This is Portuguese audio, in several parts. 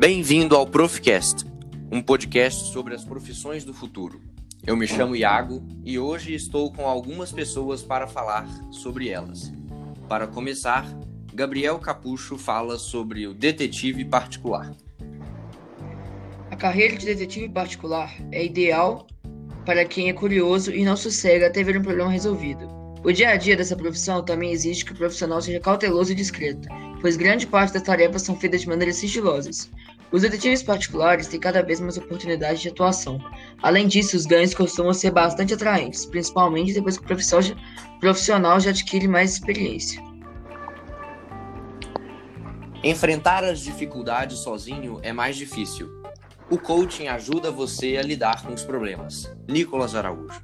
Bem-vindo ao Profcast, um podcast sobre as profissões do futuro. Eu me chamo Iago e hoje estou com algumas pessoas para falar sobre elas. Para começar, Gabriel Capucho fala sobre o detetive particular. A carreira de detetive particular é ideal para quem é curioso e não sossega até ver um problema resolvido. O dia a dia dessa profissão também exige que o profissional seja cauteloso e discreto, pois grande parte das tarefas são feitas de maneiras sigilosas. Os detetives particulares têm cada vez mais oportunidades de atuação. Além disso, os ganhos costumam ser bastante atraentes, principalmente depois que o profissional já adquire mais experiência. Enfrentar as dificuldades sozinho é mais difícil. O coaching ajuda você a lidar com os problemas. Nicolas Araújo.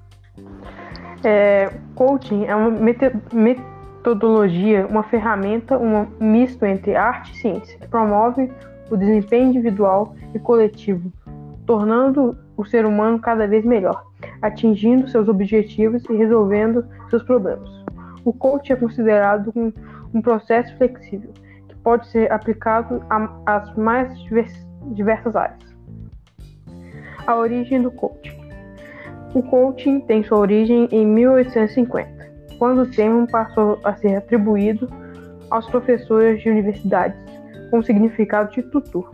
É, coaching é uma metodologia, uma ferramenta, um misto entre arte e ciência, que promove o desempenho individual e coletivo, tornando o ser humano cada vez melhor, atingindo seus objetivos e resolvendo seus problemas. O coaching é considerado um, um processo flexível que pode ser aplicado às mais diversas áreas. A origem do coaching. O coaching tem sua origem em 1850, quando o termo passou a ser atribuído aos professores de universidades com o significado de tutor.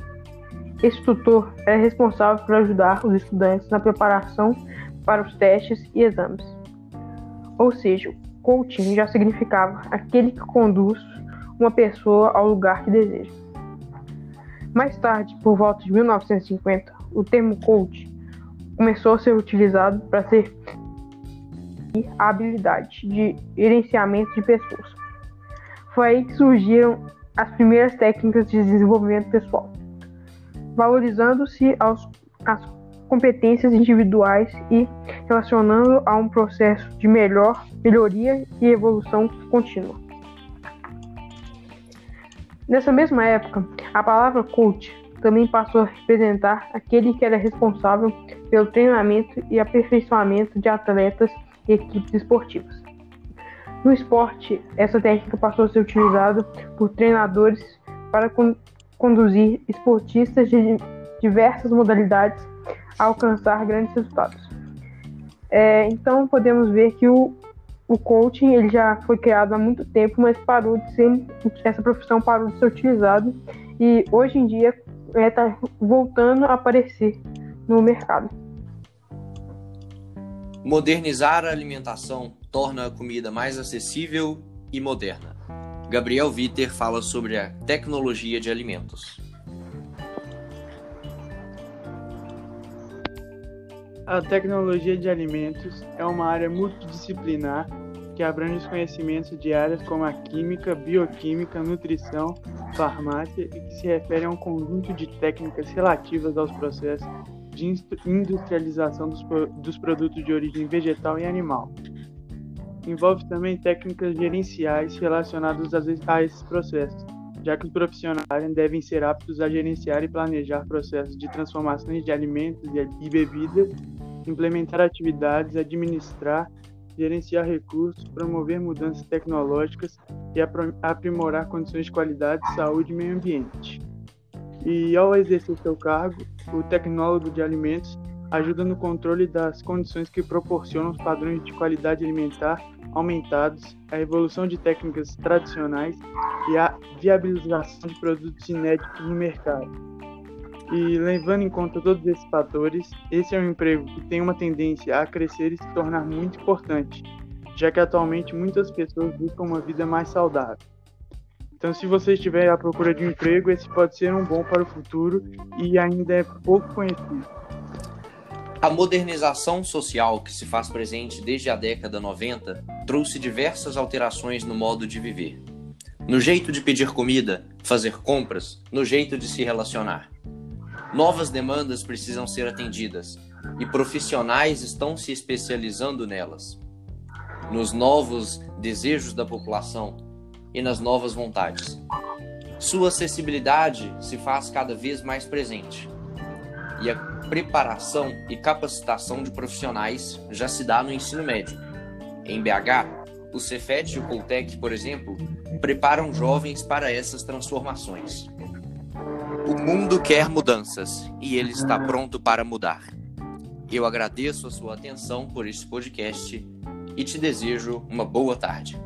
Esse tutor é responsável por ajudar os estudantes na preparação para os testes e exames. Ou seja, coaching já significava aquele que conduz uma pessoa ao lugar que deseja. Mais tarde, por volta de 1950, o termo coach começou a ser utilizado para ser a habilidade de gerenciamento de pessoas. Foi aí que surgiram as primeiras técnicas de desenvolvimento pessoal, valorizando-se as competências individuais e relacionando a um processo de melhor, melhoria e evolução contínua. Nessa mesma época, a palavra coach também passou a representar aquele que era responsável pelo treinamento e aperfeiçoamento de atletas e equipes esportivas. No esporte, essa técnica passou a ser utilizada por treinadores para con conduzir esportistas de diversas modalidades a alcançar grandes resultados. É, então podemos ver que o, o coaching ele já foi criado há muito tempo, mas parou de ser essa profissão parou de ser utilizada e hoje em dia está é, tá voltando a aparecer no mercado. Modernizar a alimentação torna a comida mais acessível e moderna. Gabriel Viter fala sobre a tecnologia de alimentos. A tecnologia de alimentos é uma área multidisciplinar que abrange os conhecimentos de áreas como a química, bioquímica, nutrição, farmácia e que se refere a um conjunto de técnicas relativas aos processos de industrialização dos, dos produtos de origem vegetal e animal. Envolve também técnicas gerenciais relacionadas a esses processos, já que os profissionais devem ser aptos a gerenciar e planejar processos de transformações de alimentos e bebidas, implementar atividades, administrar gerenciar recursos, promover mudanças tecnológicas e aprimorar condições de qualidade, saúde e meio ambiente. E ao exercer seu cargo, o tecnólogo de alimentos ajuda no controle das condições que proporcionam os padrões de qualidade alimentar aumentados, a evolução de técnicas tradicionais e a viabilização de produtos inéditos no mercado. E levando em conta todos esses fatores, esse é um emprego que tem uma tendência a crescer e se tornar muito importante, já que atualmente muitas pessoas buscam uma vida mais saudável. Então, se você estiver à procura de um emprego, esse pode ser um bom para o futuro e ainda é pouco conhecido. A modernização social que se faz presente desde a década 90 trouxe diversas alterações no modo de viver. No jeito de pedir comida, fazer compras, no jeito de se relacionar. Novas demandas precisam ser atendidas e profissionais estão se especializando nelas, nos novos desejos da população e nas novas vontades. Sua acessibilidade se faz cada vez mais presente e a preparação e capacitação de profissionais já se dá no ensino médio. Em BH, o Cefet e o Coltec, por exemplo, preparam jovens para essas transformações. O mundo quer mudanças e ele está pronto para mudar. Eu agradeço a sua atenção por este podcast e te desejo uma boa tarde.